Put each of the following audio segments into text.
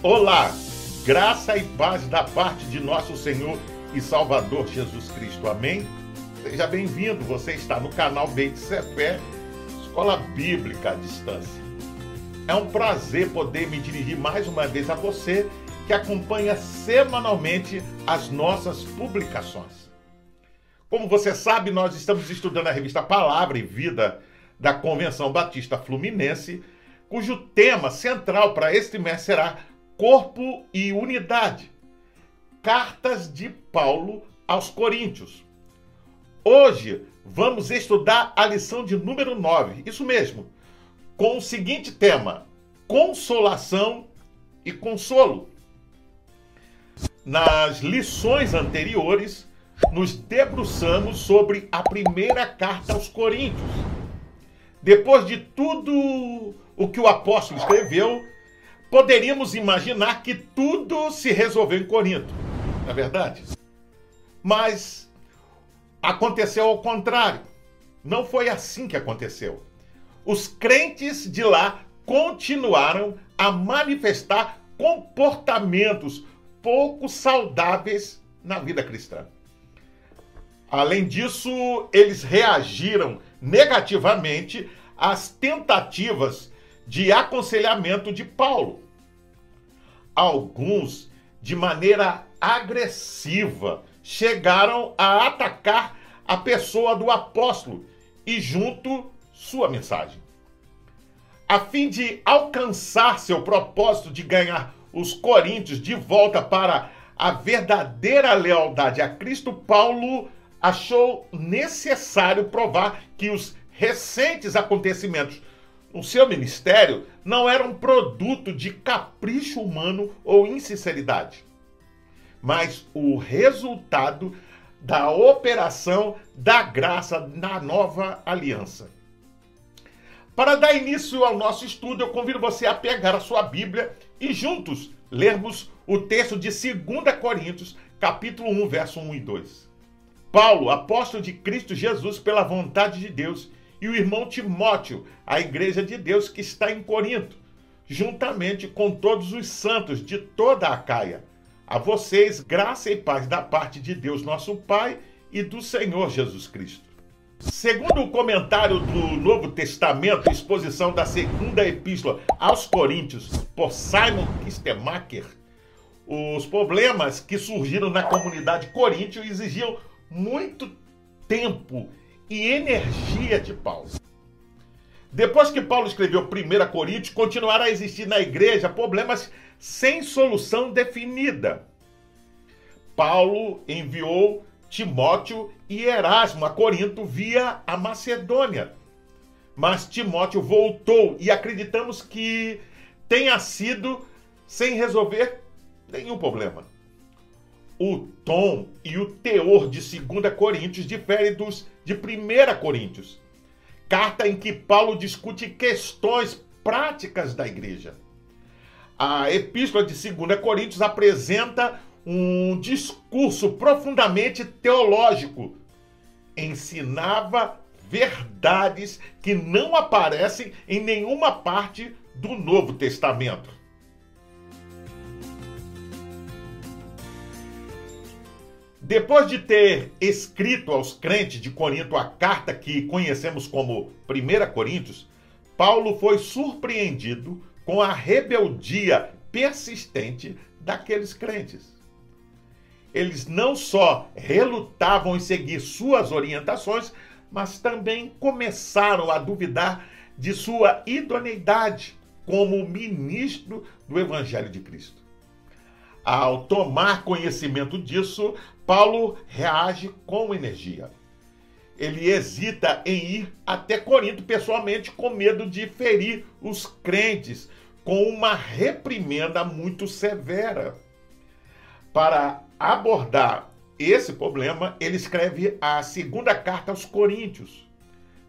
Olá, graça e paz da parte de nosso Senhor e Salvador Jesus Cristo. Amém? Seja bem-vindo, você está no canal Beit Cepé, Escola Bíblica à Distância. É um prazer poder me dirigir mais uma vez a você que acompanha semanalmente as nossas publicações. Como você sabe, nós estamos estudando a revista Palavra e Vida da Convenção Batista Fluminense, cujo tema central para este mês será corpo e unidade. Cartas de Paulo aos Coríntios. Hoje vamos estudar a lição de número 9, isso mesmo, com o seguinte tema: consolação e consolo. Nas lições anteriores, nos debruçamos sobre a primeira carta aos Coríntios. Depois de tudo o que o apóstolo escreveu, poderíamos imaginar que tudo se resolveu em Corinto, não é verdade? Mas aconteceu ao contrário. Não foi assim que aconteceu. Os crentes de lá continuaram a manifestar comportamentos pouco saudáveis na vida cristã. Além disso, eles reagiram negativamente às tentativas de aconselhamento de Paulo. Alguns, de maneira agressiva, chegaram a atacar a pessoa do apóstolo e junto sua mensagem. A fim de alcançar seu propósito de ganhar os coríntios de volta para a verdadeira lealdade a Cristo, Paulo achou necessário provar que os recentes acontecimentos o seu ministério não era um produto de capricho humano ou insinceridade, mas o resultado da operação da graça na nova aliança. Para dar início ao nosso estudo, eu convido você a pegar a sua Bíblia e juntos lermos o texto de 2 Coríntios, capítulo 1, verso 1 e 2. Paulo, apóstolo de Cristo Jesus pela vontade de Deus, e o irmão Timóteo, a igreja de Deus que está em Corinto, juntamente com todos os santos de toda a Caia. A vocês, graça e paz da parte de Deus, nosso Pai, e do Senhor Jesus Cristo. Segundo o comentário do Novo Testamento, exposição da segunda epístola aos Coríntios, por Simon Kistemacher, os problemas que surgiram na comunidade coríntia exigiam muito tempo e energia de Paulo. Depois que Paulo escreveu 1 Coríntios, continuaram a existir na igreja problemas sem solução definida. Paulo enviou Timóteo e Erasmo a Corinto via a Macedônia. Mas Timóteo voltou e acreditamos que tenha sido sem resolver nenhum problema. O tom e o teor de 2 Coríntios diferem dos de 1 Coríntios, carta em que Paulo discute questões práticas da igreja. A epístola de 2 Coríntios apresenta um discurso profundamente teológico. Ensinava verdades que não aparecem em nenhuma parte do Novo Testamento. Depois de ter escrito aos crentes de Corinto a carta que conhecemos como 1 Coríntios, Paulo foi surpreendido com a rebeldia persistente daqueles crentes. Eles não só relutavam em seguir suas orientações, mas também começaram a duvidar de sua idoneidade como ministro do Evangelho de Cristo. Ao tomar conhecimento disso, Paulo reage com energia. Ele hesita em ir até Corinto pessoalmente, com medo de ferir os crentes com uma reprimenda muito severa. Para abordar esse problema, ele escreve a segunda carta aos Coríntios.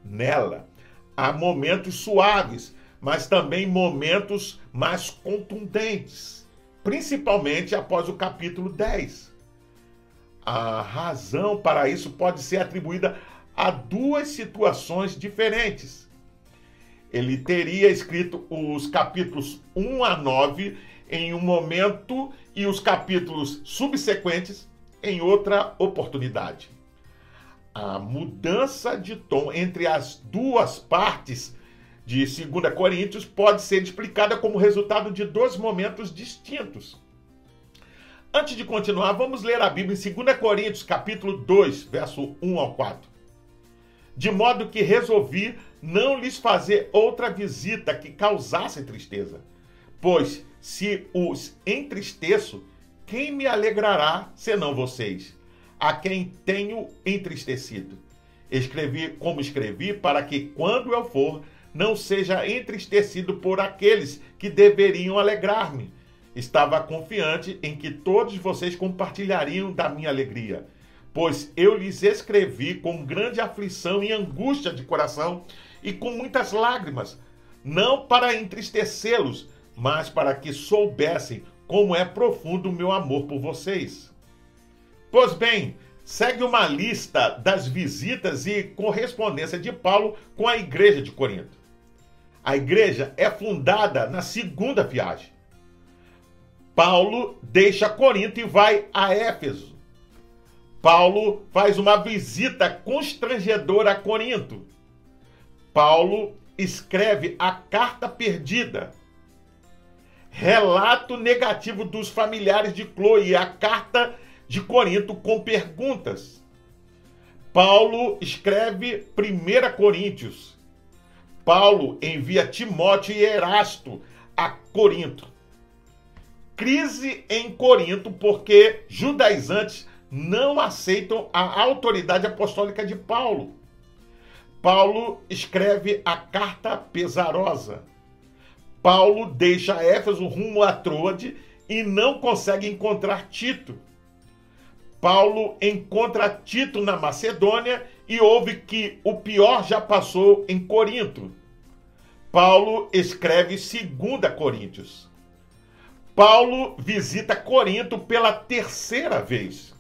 Nela, há momentos suaves, mas também momentos mais contundentes principalmente após o capítulo 10. A razão para isso pode ser atribuída a duas situações diferentes. Ele teria escrito os capítulos 1 a 9 em um momento e os capítulos subsequentes em outra oportunidade. A mudança de tom entre as duas partes de 2 Coríntios pode ser explicada como resultado de dois momentos distintos. Antes de continuar, vamos ler a Bíblia em 2 Coríntios, capítulo 2, verso 1 ao 4. De modo que resolvi não lhes fazer outra visita que causasse tristeza. Pois se os entristeço, quem me alegrará senão vocês, a quem tenho entristecido? Escrevi como escrevi, para que quando eu for, não seja entristecido por aqueles que deveriam alegrar-me. Estava confiante em que todos vocês compartilhariam da minha alegria, pois eu lhes escrevi com grande aflição e angústia de coração e com muitas lágrimas, não para entristecê-los, mas para que soubessem como é profundo o meu amor por vocês. Pois bem, segue uma lista das visitas e correspondência de Paulo com a igreja de Corinto. A igreja é fundada na segunda viagem. Paulo deixa Corinto e vai a Éfeso. Paulo faz uma visita constrangedora a Corinto. Paulo escreve a carta perdida. Relato negativo dos familiares de Chloe e a carta de Corinto com perguntas. Paulo escreve 1 Coríntios. Paulo envia Timóteo e Erasto a Corinto. Crise em Corinto porque judaizantes não aceitam a autoridade apostólica de Paulo. Paulo escreve a carta pesarosa. Paulo deixa Éfeso rumo a Troade e não consegue encontrar Tito. Paulo encontra Tito na Macedônia e ouve que o pior já passou em Corinto. Paulo escreve 2 Coríntios. Paulo visita Corinto pela terceira vez.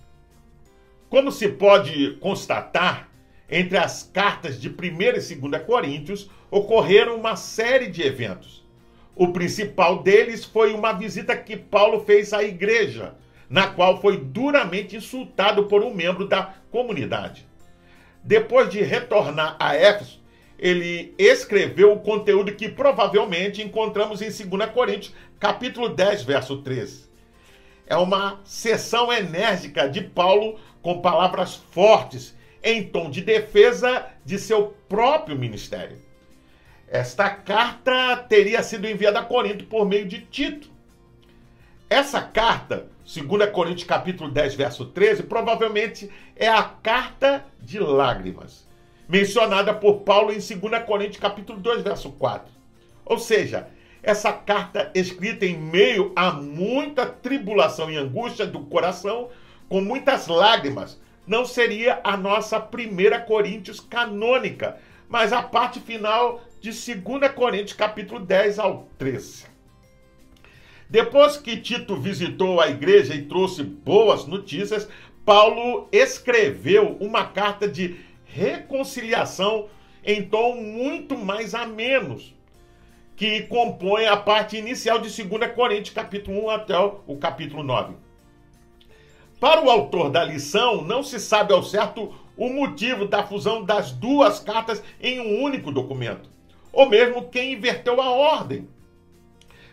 Como se pode constatar, entre as cartas de 1 e 2 Coríntios ocorreram uma série de eventos. O principal deles foi uma visita que Paulo fez à igreja, na qual foi duramente insultado por um membro da comunidade. Depois de retornar a Éfeso, ele escreveu o conteúdo que provavelmente encontramos em 2 Coríntios, capítulo 10, verso 13. É uma sessão enérgica de Paulo com palavras fortes em tom de defesa de seu próprio ministério. Esta carta teria sido enviada a Corinto por meio de Tito. Essa carta, 2 Coríntios capítulo 10, verso 13, provavelmente é a carta de lágrimas, mencionada por Paulo em 2 Coríntios capítulo 2, verso 4. Ou seja, essa carta escrita em meio a muita tribulação e angústia do coração, com muitas lágrimas, não seria a nossa primeira Coríntios canônica, mas a parte final de 2 Coríntios capítulo 10 ao 13. Depois que Tito visitou a igreja e trouxe boas notícias, Paulo escreveu uma carta de reconciliação em tom muito mais amenos, que compõe a parte inicial de 2 Coríntios capítulo 1 até o capítulo 9. Para o autor da lição, não se sabe ao certo o motivo da fusão das duas cartas em um único documento, ou mesmo quem inverteu a ordem.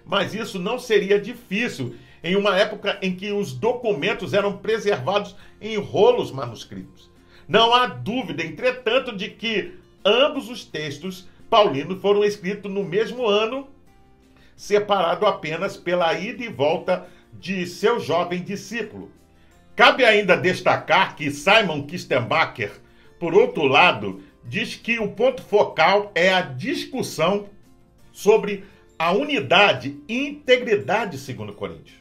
Mas isso não seria difícil em uma época em que os documentos eram preservados em rolos manuscritos. Não há dúvida, entretanto, de que ambos os textos paulinos foram escritos no mesmo ano, separado apenas pela ida e volta de seu jovem discípulo. Cabe ainda destacar que Simon Kistenbacher, por outro lado, diz que o ponto focal é a discussão sobre a unidade e integridade segundo Coríntios.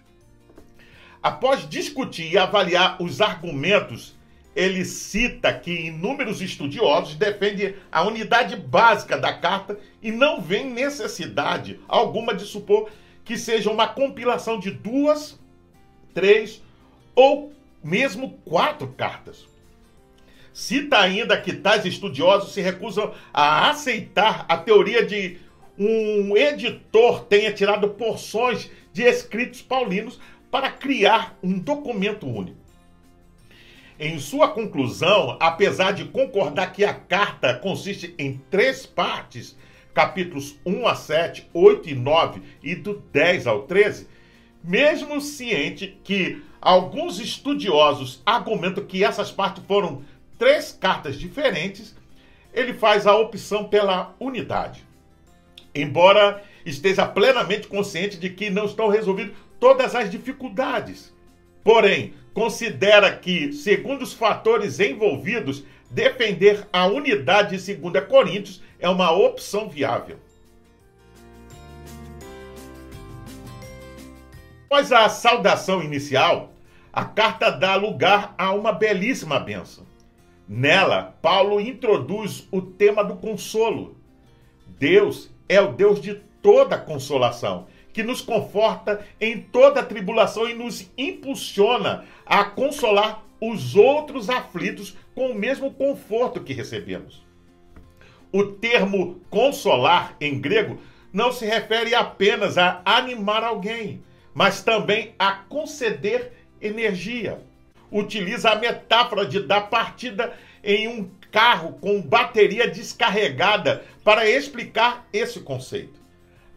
Após discutir e avaliar os argumentos, ele cita que inúmeros estudiosos defendem a unidade básica da carta e não vê necessidade alguma de supor que seja uma compilação de duas, três ou mesmo quatro cartas. Cita ainda que tais estudiosos se recusam a aceitar a teoria de um editor tenha tirado porções de escritos paulinos para criar um documento único. Em sua conclusão, apesar de concordar que a carta consiste em três partes, capítulos 1 a 7, 8 e 9 e do 10 ao 13, mesmo ciente que alguns estudiosos argumentam que essas partes foram três cartas diferentes, ele faz a opção pela unidade. Embora esteja plenamente consciente de que não estão resolvidas todas as dificuldades. Porém, considera que, segundo os fatores envolvidos, defender a unidade de 2 Coríntios é uma opção viável. Após a saudação inicial, a carta dá lugar a uma belíssima bênção. Nela, Paulo introduz o tema do consolo. Deus é o Deus de toda consolação que nos conforta em toda tribulação e nos impulsiona a consolar os outros aflitos com o mesmo conforto que recebemos. O termo consolar em grego não se refere apenas a animar alguém, mas também a conceder energia. Utiliza a metáfora de dar partida em um carro com bateria descarregada para explicar esse conceito.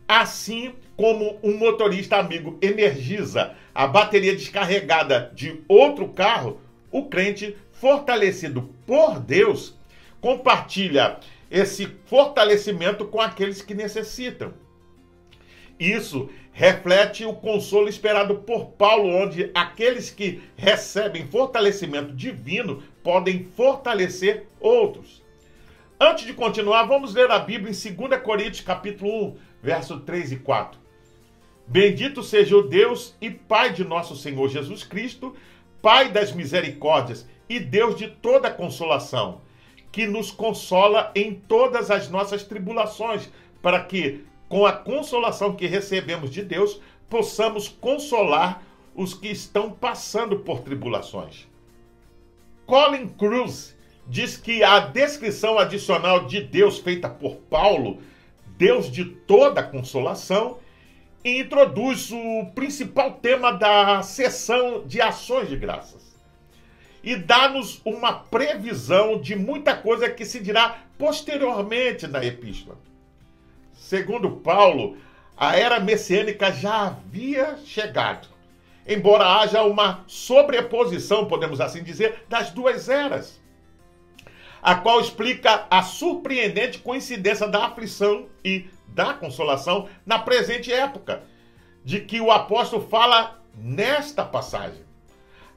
Assim como um motorista amigo energiza a bateria descarregada de outro carro, o crente fortalecido por Deus compartilha esse fortalecimento com aqueles que necessitam. Isso reflete o consolo esperado por Paulo, onde aqueles que recebem fortalecimento divino podem fortalecer outros. Antes de continuar, vamos ler a Bíblia em 2 Coríntios, capítulo 1, verso 3 e 4. Bendito seja o Deus e Pai de nosso Senhor Jesus Cristo, Pai das misericórdias e Deus de toda consolação, que nos consola em todas as nossas tribulações, para que, com a consolação que recebemos de Deus, possamos consolar os que estão passando por tribulações. Colin Cruz diz que a descrição adicional de Deus feita por Paulo Deus de toda consolação, e introduz o principal tema da sessão de ações de graças. E dá-nos uma previsão de muita coisa que se dirá posteriormente na epístola. Segundo Paulo, a era messiânica já havia chegado, embora haja uma sobreposição, podemos assim dizer, das duas eras a qual explica a surpreendente coincidência da aflição e da consolação na presente época, de que o apóstolo fala nesta passagem.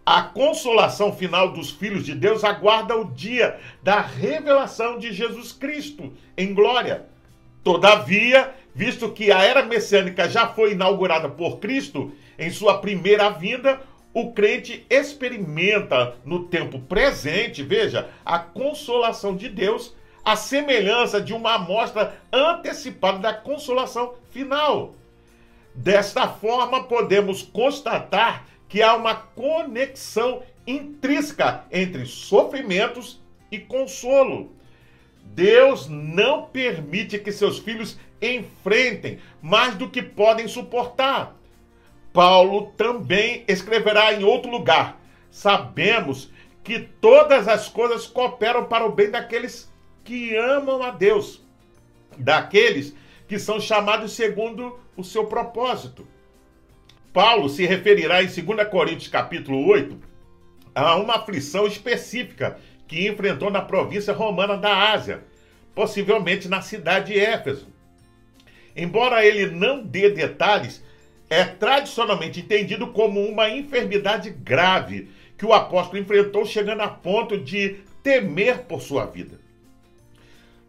A consolação final dos filhos de Deus aguarda o dia da revelação de Jesus Cristo em glória. Todavia, visto que a era messiânica já foi inaugurada por Cristo em sua primeira vinda, o crente experimenta no tempo presente, veja, a consolação de Deus, a semelhança de uma amostra antecipada da consolação final. Desta forma, podemos constatar que há uma conexão intrínseca entre sofrimentos e consolo. Deus não permite que seus filhos enfrentem mais do que podem suportar. Paulo também escreverá em outro lugar: Sabemos que todas as coisas cooperam para o bem daqueles que amam a Deus, daqueles que são chamados segundo o seu propósito. Paulo se referirá em 2 Coríntios capítulo 8 a uma aflição específica que enfrentou na província romana da Ásia, possivelmente na cidade de Éfeso. Embora ele não dê detalhes, é tradicionalmente entendido como uma enfermidade grave que o apóstolo enfrentou, chegando a ponto de temer por sua vida.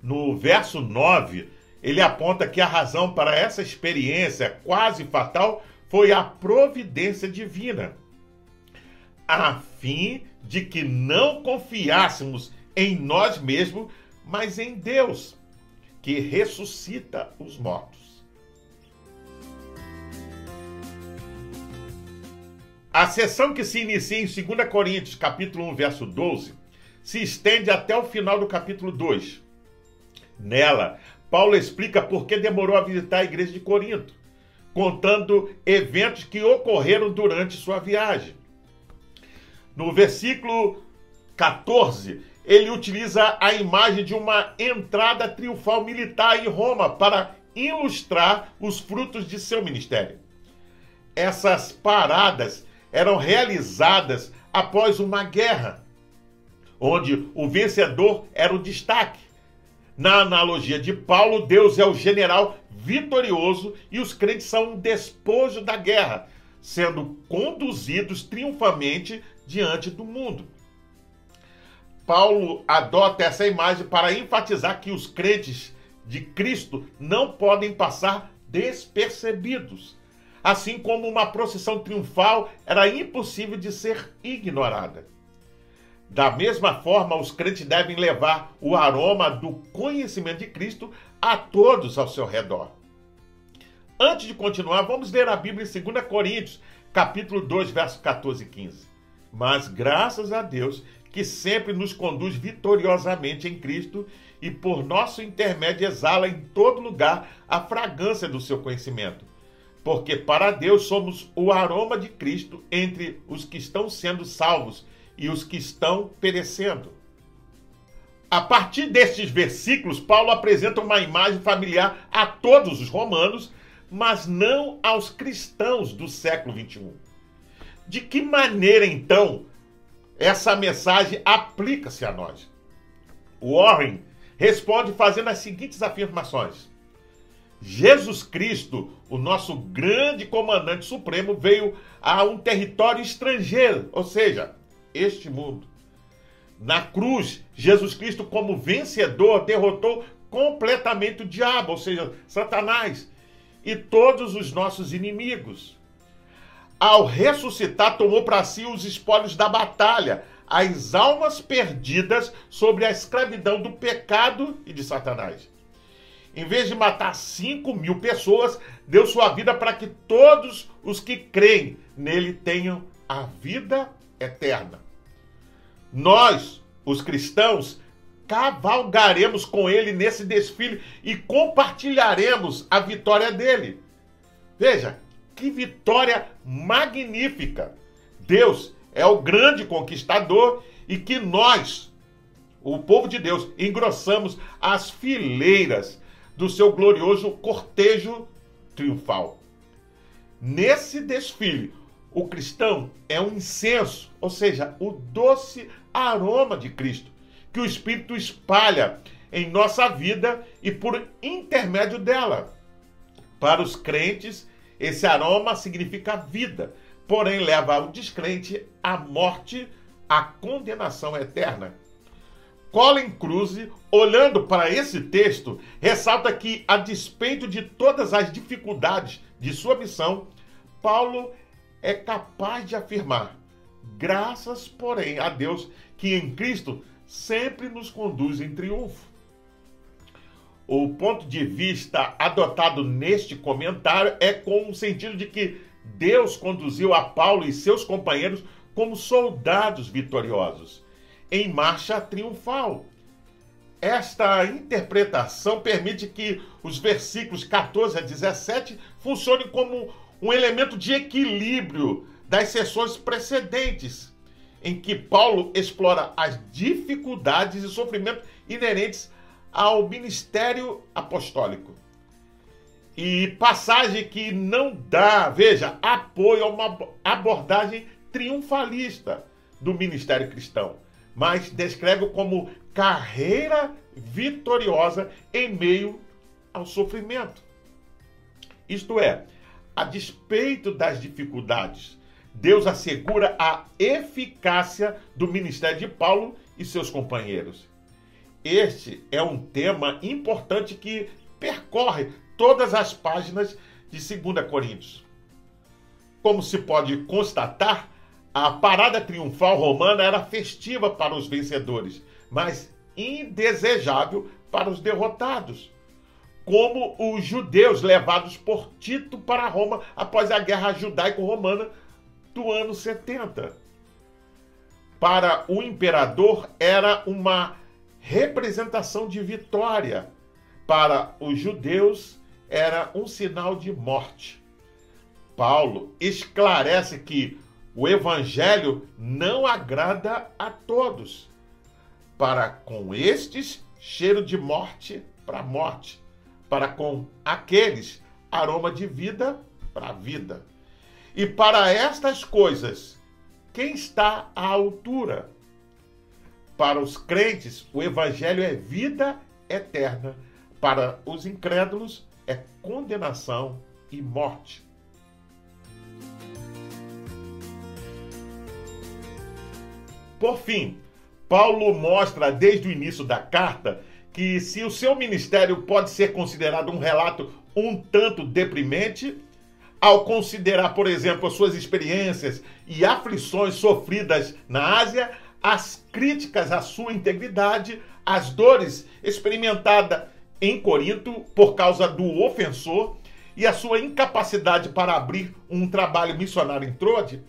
No verso 9, ele aponta que a razão para essa experiência quase fatal foi a providência divina, a fim de que não confiássemos em nós mesmos, mas em Deus, que ressuscita os mortos. A sessão que se inicia em 2 Coríntios, capítulo 1, verso 12, se estende até o final do capítulo 2. Nela, Paulo explica por que demorou a visitar a igreja de Corinto. contando eventos que ocorreram durante sua viagem. No versículo 14, ele utiliza a imagem de uma entrada triunfal militar em Roma para ilustrar os frutos de seu ministério. Essas paradas eram realizadas após uma guerra, onde o vencedor era o destaque. Na analogia de Paulo, Deus é o general vitorioso e os crentes são um despojo da guerra, sendo conduzidos triunfalmente diante do mundo. Paulo adota essa imagem para enfatizar que os crentes de Cristo não podem passar despercebidos. Assim como uma procissão triunfal era impossível de ser ignorada. Da mesma forma, os crentes devem levar o aroma do conhecimento de Cristo a todos ao seu redor. Antes de continuar, vamos ler a Bíblia em 2 Coríntios, capítulo 2, versos 14 e 15. Mas graças a Deus que sempre nos conduz vitoriosamente em Cristo e por nosso intermédio exala em todo lugar a fragrância do seu conhecimento. Porque para Deus somos o aroma de Cristo entre os que estão sendo salvos e os que estão perecendo. A partir destes versículos, Paulo apresenta uma imagem familiar a todos os romanos, mas não aos cristãos do século 21. De que maneira, então, essa mensagem aplica-se a nós? Warren responde fazendo as seguintes afirmações: Jesus Cristo, o nosso grande comandante supremo, veio a um território estrangeiro, ou seja, este mundo. Na cruz, Jesus Cristo, como vencedor, derrotou completamente o diabo, ou seja, Satanás, e todos os nossos inimigos. Ao ressuscitar, tomou para si os espólios da batalha, as almas perdidas sobre a escravidão do pecado e de Satanás. Em vez de matar 5 mil pessoas, deu sua vida para que todos os que creem nele tenham a vida eterna. Nós, os cristãos, cavalgaremos com ele nesse desfile e compartilharemos a vitória dele. Veja, que vitória magnífica! Deus é o grande conquistador e que nós, o povo de Deus, engrossamos as fileiras do seu glorioso cortejo triunfal. Nesse desfile, o cristão é um incenso, ou seja, o doce aroma de Cristo, que o Espírito espalha em nossa vida e por intermédio dela. Para os crentes, esse aroma significa vida, porém leva o descrente à morte, à condenação eterna. Colin Cruz, olhando para esse texto, ressalta que, a despeito de todas as dificuldades de sua missão, Paulo é capaz de afirmar: graças, porém, a Deus que em Cristo sempre nos conduz em triunfo. O ponto de vista adotado neste comentário é com o sentido de que Deus conduziu a Paulo e seus companheiros como soldados vitoriosos, em marcha triunfal. Esta interpretação permite que os versículos 14 a 17 funcionem como um elemento de equilíbrio das sessões precedentes, em que Paulo explora as dificuldades e sofrimentos inerentes ao ministério apostólico. E passagem que não dá, veja, apoio a uma abordagem triunfalista do ministério cristão, mas descreve como carreira vitoriosa em meio ao sofrimento. Isto é, a despeito das dificuldades, Deus assegura a eficácia do ministério de Paulo e seus companheiros. Este é um tema importante que percorre todas as páginas de 2 Coríntios. Como se pode constatar, a parada triunfal romana era festiva para os vencedores, mas indesejável para os derrotados como os judeus levados por Tito para Roma após a guerra judaico-romana do ano 70. Para o imperador era uma representação de vitória, para os judeus era um sinal de morte. Paulo esclarece que o evangelho não agrada a todos. Para com estes, cheiro de morte para morte, para com aqueles, aroma de vida para vida. E para estas coisas, quem está à altura? Para os crentes, o evangelho é vida eterna. Para os incrédulos, é condenação e morte. Por fim, Paulo mostra desde o início da carta que se o seu ministério pode ser considerado um relato um tanto deprimente, ao considerar, por exemplo, as suas experiências e aflições sofridas na Ásia, as críticas à sua integridade, as dores experimentadas em Corinto por causa do ofensor e a sua incapacidade para abrir um trabalho missionário em Troade,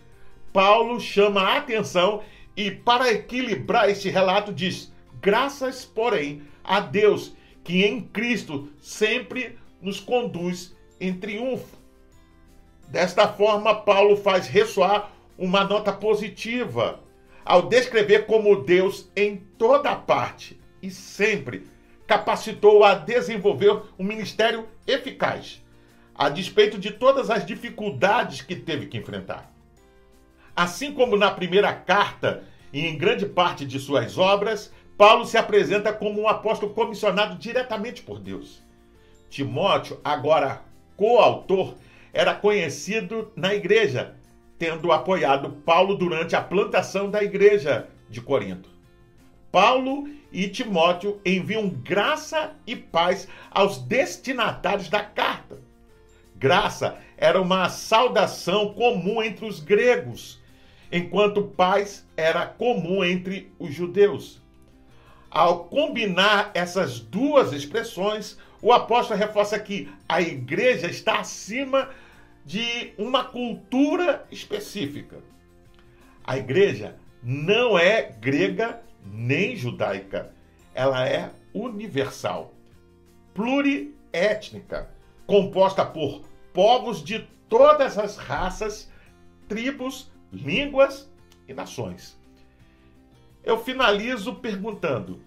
Paulo chama a atenção e, para equilibrar este relato, diz: graças, porém, a Deus que em Cristo sempre nos conduz em triunfo. Desta forma, Paulo faz ressoar uma nota positiva ao descrever como Deus, em toda parte e sempre, capacitou a desenvolver um ministério eficaz, a despeito de todas as dificuldades que teve que enfrentar. Assim como na primeira carta e em grande parte de suas obras, Paulo se apresenta como um apóstolo comissionado diretamente por Deus. Timóteo, agora coautor, era conhecido na igreja, tendo apoiado Paulo durante a plantação da igreja de Corinto. Paulo e Timóteo enviam graça e paz aos destinatários da carta. Graça era uma saudação comum entre os gregos, enquanto paz era comum entre os judeus. Ao combinar essas duas expressões, o apóstolo reforça que a igreja está acima de uma cultura específica. A igreja não é grega nem judaica, ela é universal, pluriétnica, composta por povos de todas as raças, tribos, línguas e nações. Eu finalizo perguntando: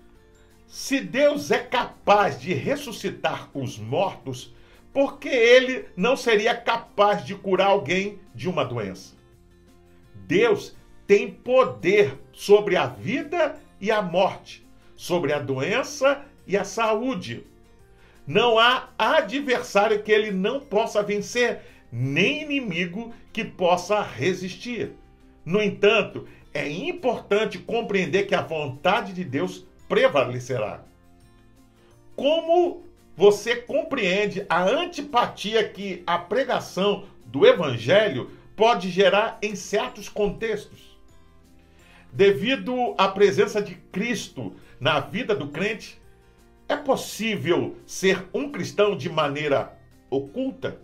se Deus é capaz de ressuscitar os mortos, por que ele não seria capaz de curar alguém de uma doença? Deus tem poder sobre a vida e a morte, sobre a doença e a saúde. Não há adversário que ele não possa vencer, nem inimigo que possa resistir. No entanto, é importante compreender que a vontade de Deus prevalecerá. Como você compreende a antipatia que a pregação do evangelho pode gerar em certos contextos? Devido à presença de Cristo na vida do crente, é possível ser um cristão de maneira oculta?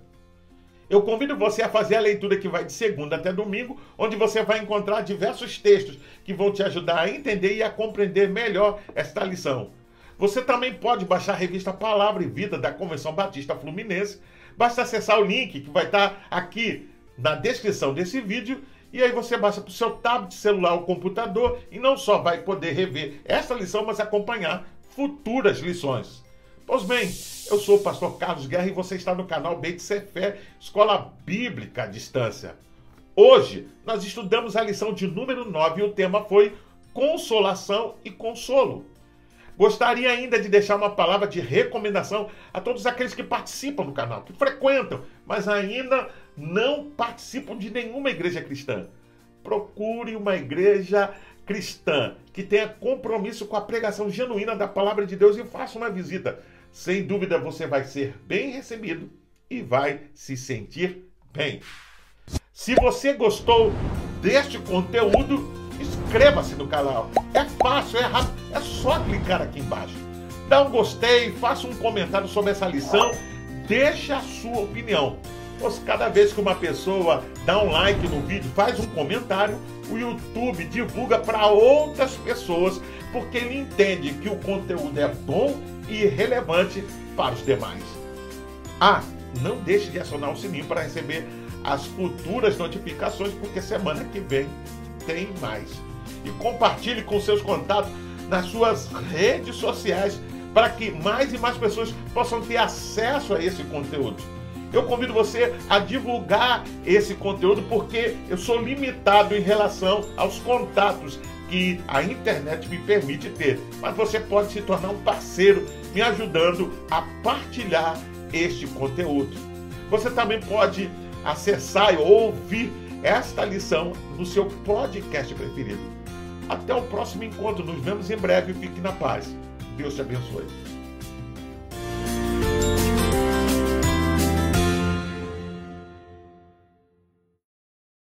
Eu convido você a fazer a leitura que vai de segunda até domingo, onde você vai encontrar diversos textos que vão te ajudar a entender e a compreender melhor esta lição. Você também pode baixar a revista Palavra e Vida da Convenção Batista Fluminense. Basta acessar o link que vai estar aqui na descrição desse vídeo e aí você baixa para o seu tablet, celular ou computador e não só vai poder rever esta lição, mas acompanhar futuras lições. Pois bem, eu sou o pastor Carlos Guerra e você está no canal Beit Fé, Escola Bíblica à Distância. Hoje nós estudamos a lição de número 9 e o tema foi consolação e consolo. Gostaria ainda de deixar uma palavra de recomendação a todos aqueles que participam do canal, que frequentam, mas ainda não participam de nenhuma igreja cristã. Procure uma igreja cristã que tenha compromisso com a pregação genuína da palavra de Deus e faça uma visita. Sem dúvida você vai ser bem recebido e vai se sentir bem. Se você gostou deste conteúdo, inscreva-se no canal. É fácil, é rápido, é só clicar aqui embaixo. Dá um gostei, faça um comentário sobre essa lição, deixe a sua opinião. Pois cada vez que uma pessoa dá um like no vídeo, faz um comentário, o YouTube divulga para outras pessoas, porque ele entende que o conteúdo é bom e relevante para os demais. Ah, não deixe de acionar o sininho para receber as futuras notificações, porque semana que vem tem mais. E compartilhe com seus contatos nas suas redes sociais para que mais e mais pessoas possam ter acesso a esse conteúdo. Eu convido você a divulgar esse conteúdo porque eu sou limitado em relação aos contatos que a internet me permite ter. Mas você pode se tornar um parceiro me ajudando a partilhar este conteúdo. Você também pode acessar e ouvir esta lição no seu podcast preferido. Até o próximo encontro. Nos vemos em breve. Fique na paz. Deus te abençoe.